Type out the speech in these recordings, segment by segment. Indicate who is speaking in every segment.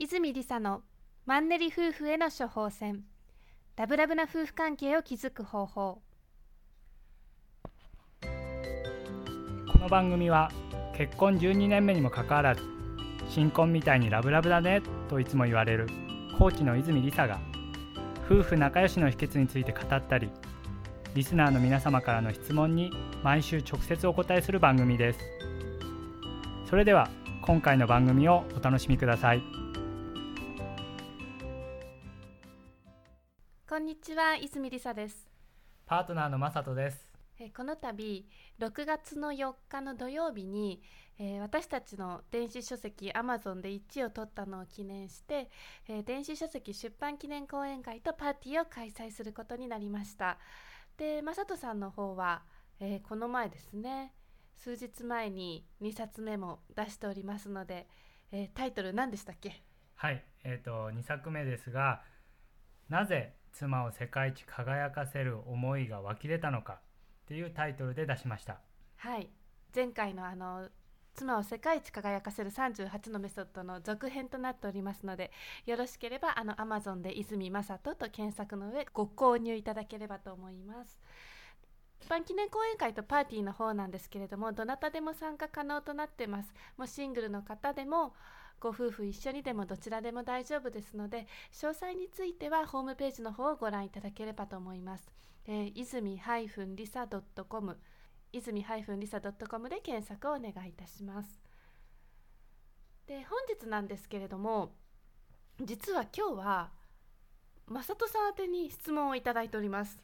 Speaker 1: 泉理沙のマンネリ夫婦への処方箋。ラブラブな夫婦関係を築く方法。
Speaker 2: この番組は結婚12年目にもかかわらず新婚みたいにラブラブだねといつも言われるコーチの泉理沙が夫婦仲良しの秘訣について語ったりリスナーの皆様からの質問に毎週直接お答えする番組です。それでは今回の番組をお楽しみください。
Speaker 1: ちは泉理沙です。
Speaker 2: パートナーのまさとです。
Speaker 1: えこの度6月の4日の土曜日に、えー、私たちの電子書籍 Amazon で1位を取ったのを記念して、えー、電子書籍出版記念講演会とパーティーを開催することになりました。で雅人さんの方は、えー、この前ですね数日前に2冊目も出しておりますので、えー、タイトル何でしたっけ？
Speaker 2: はいえーと、2作目ですが「なぜ妻を世界一輝かせる思いが湧き出たのか」っていうタイトルで出しました。
Speaker 1: はい。前回のあの妻を世界一輝かせる38のメソッドの続編となっておりますのでよろしければあの Amazon で泉正人と検索の上ご購入いただければと思います。一般記念講演会とパーティーの方なんですけれどもどなたでも参加可能となってます。もうシングルの方でもご夫婦一緒にでもどちらでも大丈夫ですので詳細についてはホームページの方をご覧いただければと思います、えー、泉 -lisa.com 泉 -lisa.com で検索をお願いいたします。で本日なんですけれども実は今日は正人さん宛に質問をいただいております。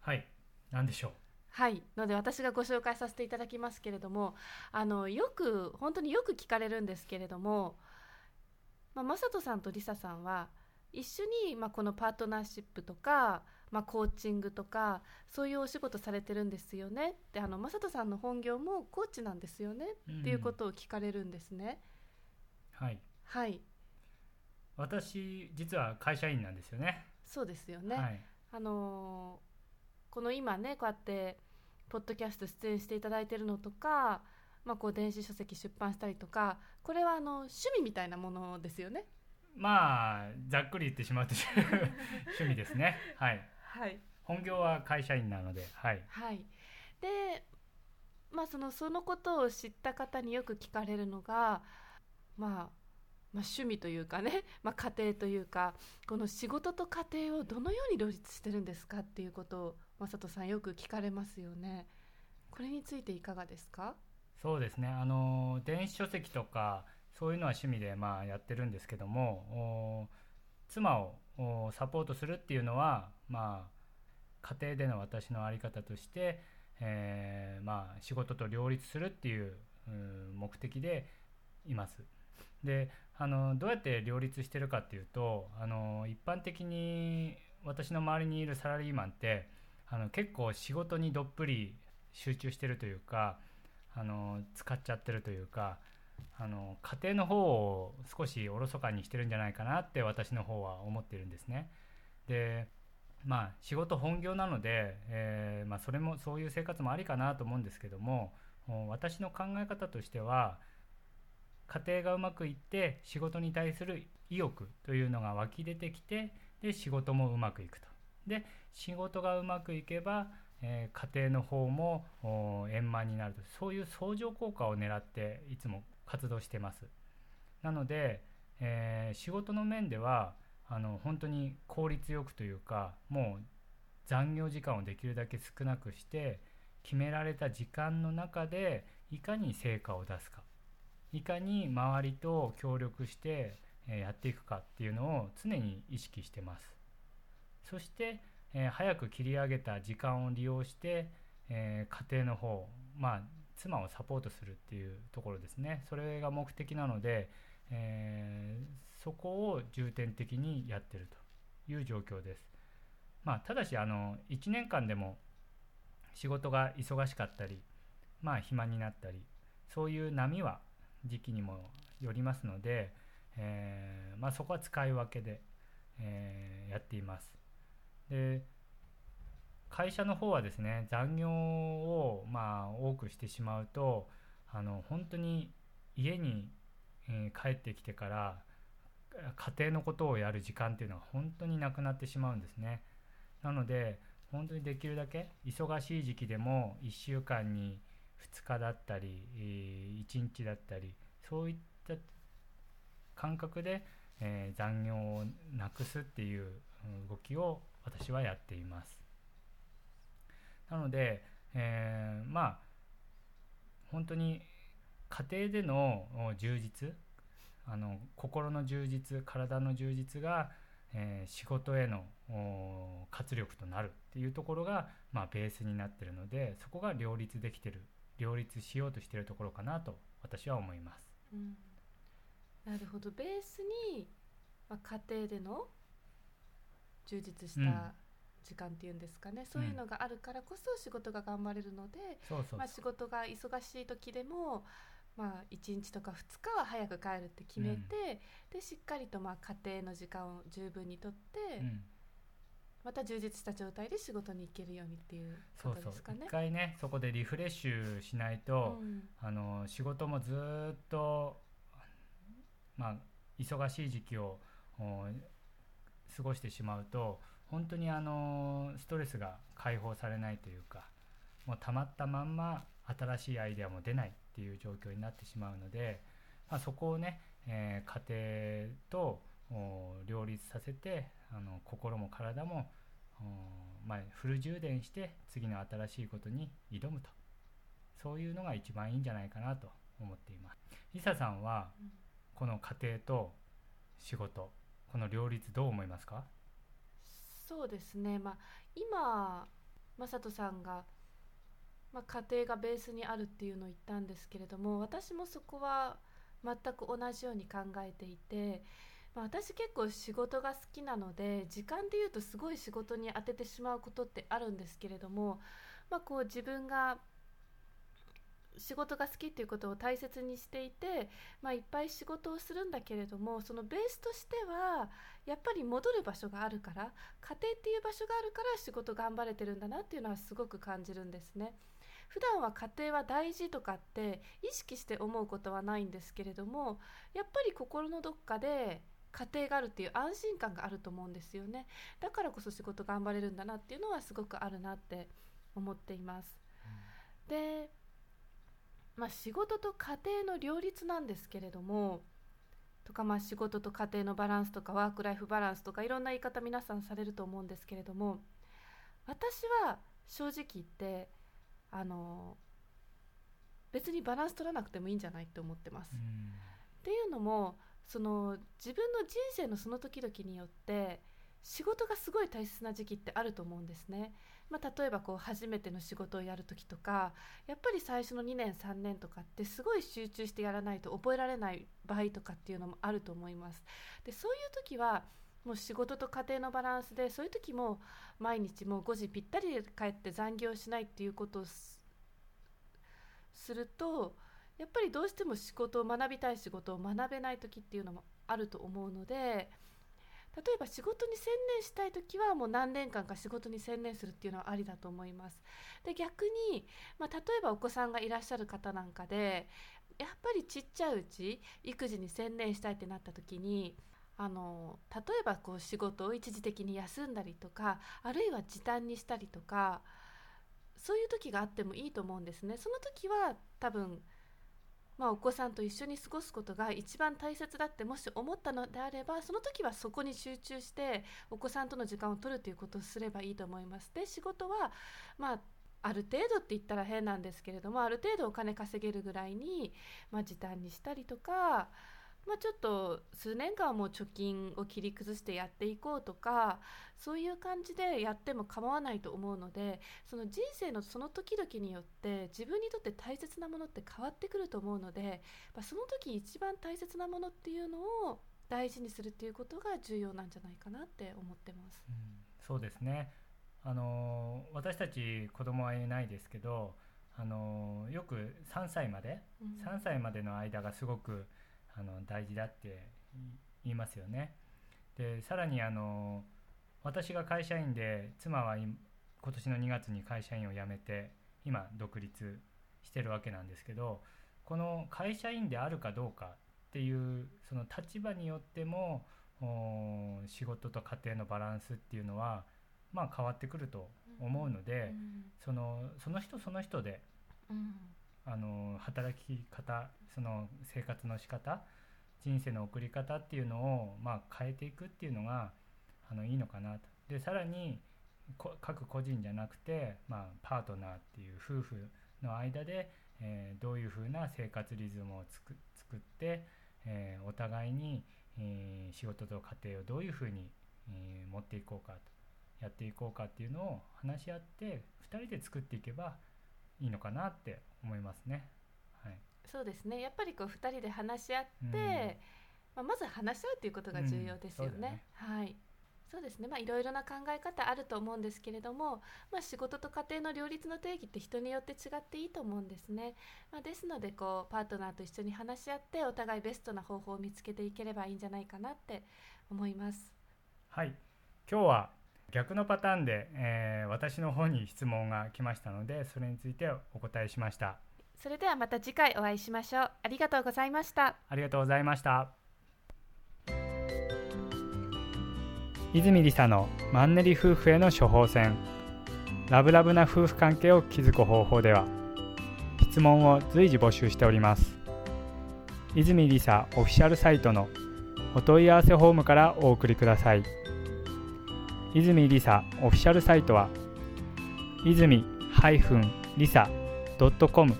Speaker 2: はい何でしょう？
Speaker 1: はい。ので私がご紹介させていただきますけれどもあのよく本当によく聞かれるんですけれども、まあ、正人さんとりささんは一緒に、まあ、このパートナーシップとか、まあ、コーチングとかそういうお仕事されてるんですよね。ってあの正人さんの本業もコーチなんですよね、っていうことを聞かれるんですね。
Speaker 2: はい、
Speaker 1: はい、
Speaker 2: 私実は会社員なんですよね。
Speaker 1: そうですよね、
Speaker 2: はい、
Speaker 1: あのこの今ねこうやってポッドキャスト出演していただいてるのとか、まあ、こう電子書籍出版したりとかこれはあの趣味みたいなものですよね。
Speaker 2: まあざっくり言ってしまうと 趣味ですね。はい。
Speaker 1: はい。
Speaker 2: 本業は会社員なので、はい。
Speaker 1: はい。で、まあそのそのことを知った方によく聞かれるのが、まあまあ、趣味というかね、まあ、家庭というかこの仕事と家庭をどのように両立してるんですかっていうことを正人さんよく聞かれますよね。これについていかがですか？
Speaker 2: そうですねあの電子書籍とかそういうのは趣味でまあやってるんですけども妻をサポートするっていうのはまあ家庭での私の在り方として、えー、まあ仕事と両立するっていう目的でいます。であのどうやって両立してるかっていうとあの一般的に私の周りにいるサラリーマンってあの結構仕事にどっぷり集中してるというかあの使っちゃってるというかあの家庭の方を少しおろそかにしてるんじゃないかなって私の方は思ってるんですね。でまあ仕事本業なので、えー、まあ、それもそういう生活もありかなと思うんですけども私の考え方としては家庭がうまくいって仕事に対する意欲というのが湧き出てきてで仕事もうまくいくと。で仕事がうまくいけば、えー、家庭の方も円満になると。そういう相乗効果を狙っていつも活動してます。なので、えー、仕事の面ではあの本当に効率よくというかもう残業時間をできるだけ少なくして決められた時間の中でいかに成果を出すか。いかに周りと協力してやっていくかっていうのを常に意識してます。そして、え早く切り上げた時間を利用して、え家庭の方まあ妻をサポートするっていうところですねそれが目的なので、えー、そこを重点的にやってるという状況です。まあ、ただしあの1年間でも仕事が忙しかったりまあ暇になったりそういう波は時期にもよりますので、えー、まあ、そこは使い分けで、えー、やっています。で会社の方はですね残業をまあ多くしてしまうとあの本当に家に、えー、帰ってきてから家庭のことをやる時間っていうのは本当になくなってしまうんですね。なので本当にできるだけ忙しい時期でも1週間に2日だったりえ1日だったりそういった感覚で、えー、残業をなくすっていう動きを私はやっています。なので、えー、まあ本当に家庭での充実あの心の充実体の充実が、えー、仕事への活力となるっていうところが、まあ、ベースになってるのでそこが両立できてる両立しようとしてるところかなと私は思います。
Speaker 1: うん、なるほど。ベースに、まあ、家庭での充実した時間っていうんですかね、うん、そういうのがあるからこそ仕事が頑張れるので、まあ、仕事が忙しい時でもまあ、1日とか2日は早く帰るって決めて、うん、でしっかりとまあ家庭の時間を十分にとって、うん、また充実した状態で仕事に行けるようにっていうことですかね。
Speaker 2: 一回ねそこでリフレッシュしないと、うん、あの仕事もずっと、まあ、忙しい時期を過ごしてしまうと本当にあのストレスが解放されないというかもう溜まったまんま新しいアイデアも出ないっていう状況になってしまうので、まあ、そこをね、えー、家庭と両立させてあの心も体も、まあ、フル充電して次の新しいことに挑むとそういうのが一番いいんじゃないかなと思っています。リサさんはこの家庭と仕事この両立どう思いますか？
Speaker 1: そうですね、まあ、今雅人さんがまあ、家庭がベースにあるっていうのを言ったんですけれども私もそこは全く同じように考えていて、まあ、私結構仕事が好きなので時間でいうとすごい仕事に当ててしまうことってあるんですけれども、まあ、こう自分が仕事が好きっていうことを大切にしていて、まあ、いっぱい仕事をするんだけれどもそのベースとしてはやっぱり戻る場所があるから家庭っていう場所があるから仕事頑張れてるんだなっていうのはすごく感じるんですね。普段は家庭は大事とかって意識して思うことはないんですけれどもやっぱり心のどっかで家庭があるっていう安心感があると思うんですよねだからこそ仕事頑張れるんだなっていうのはすごくあるなって思っています。うん、で、まあ、仕事と家庭の両立なんですけれどもとかまあ仕事と家庭のバランスとかワークライフバランスとかいろんな言い方皆さんされると思うんですけれども私は正直言ってあの別にバランス取らなくてもいいんじゃないって思ってます。っていうのもその自分の人生のその時々によって仕事がすごい大切な時期ってあると思うんですね。まあ、例えばこう初めての仕事をやる時とかやっぱり最初の2年3年とかってすごい集中してやらないと覚えられない場合とかっていうのもあると思います。でそういう時はもう仕事と家庭のバランスでそういう時も毎日もう5時ぴったりで帰って残業しないっていうことをするとやっぱりどうしても仕事を学びたい仕事を学べない時っていうのもあると思うので例えば仕事に専念したい時はもう何年間か仕事に専念するっていうのはありだと思います。で逆に、まあ、例えばお子さんがいらっしゃる方なんかでやっぱりちっちゃいうち育児に専念したいってなった時にあの例えばこう仕事を一時的に休んだりとかあるいは時短にしたりとかそういう時があってもいいと思うんですね。その時は多分まあ、お子さんと一緒に過ごすことが一番大切だってもし思ったのであればその時はそこに集中してお子さんとの時間を取るということをすればいいと思います。で仕事は、まあ、ある程度って言ったら変なんですけれどもある程度お金稼げるぐらいに、まあ、時短にしたりとかまあ、ちょっと数年間はもう貯金を切り崩してやっていこうとかそういう感じでやっても構わないと思うのでその人生のその時々によって自分にとって大切なものって変わってくると思うので、まあ、その時一番大切なものっていうのを大事にするっていうことが重要なんじゃないかなって思ってます。
Speaker 2: うん、そうですねあの私たち子供はいないですけどあのよく3歳まで、うん、3歳までの間がすごくあの大事だって言いますよね。でさらにあの私が会社員で妻は今年の2月に会社員を辞めて今独立してるわけなんですけどこの会社員であるかどうかっっていうその立場によっても仕事と家庭のバランスっていうのはまあ変わってくると思うので、そのその人その人で、あの働き方その生活の仕方人生の送り方っていうのを、まあ、変えていくっていうのがあのいいのかなと。でさらに各個人じゃなくて、まあ、パートナーっていう夫婦の間で、えー、どういうふうな生活リズムを作って、えー、お互いに、えー、仕事と家庭をどういうふうに、え持っていこうかとやっていこうかっていうのを話し合って2人で作っていけばいいのかなって思いますね。はい、
Speaker 1: そうですね。やっぱりこう2人で話し合って、うん、まあ、まず話し合うということが重要ですよね。うん、ねはい。そうですね。まあいろいろな考え方あると思うんですけれども、まあ、仕事と家庭の両立の定義って人によって違っていいと思うんですね、まあ、ですのでこうパートナーと一緒に話し合ってお互いベストな方法を見つけていければいいんじゃないかなって思います。
Speaker 2: はい。今日は逆のパターンで、えー、私の方に質問が来ましたのでそれについてお答えしました。
Speaker 1: それではまた次回お会いしましょう。ありがとうございました。
Speaker 2: ありがとうございました。泉理沙のマンネリ夫婦への処方箋。ラブラブな夫婦関係を築く方法では質問を随時募集しております。泉理沙オフィシャルサイトのお問い合わせフォームからお送りください泉理沙オフィシャルサイトは泉リサ .com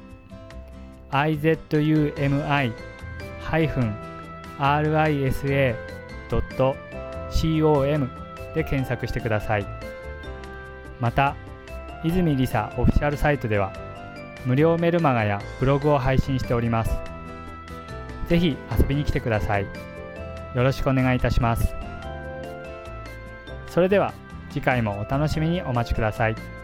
Speaker 2: izumi-risa.com で検索してください。また泉りさオフィシャルサイトでは無料メルマガやブログを配信しております。ぜひ遊びに来てください。よろしくお願いいたします。それでは次回もお楽しみにお待ちください。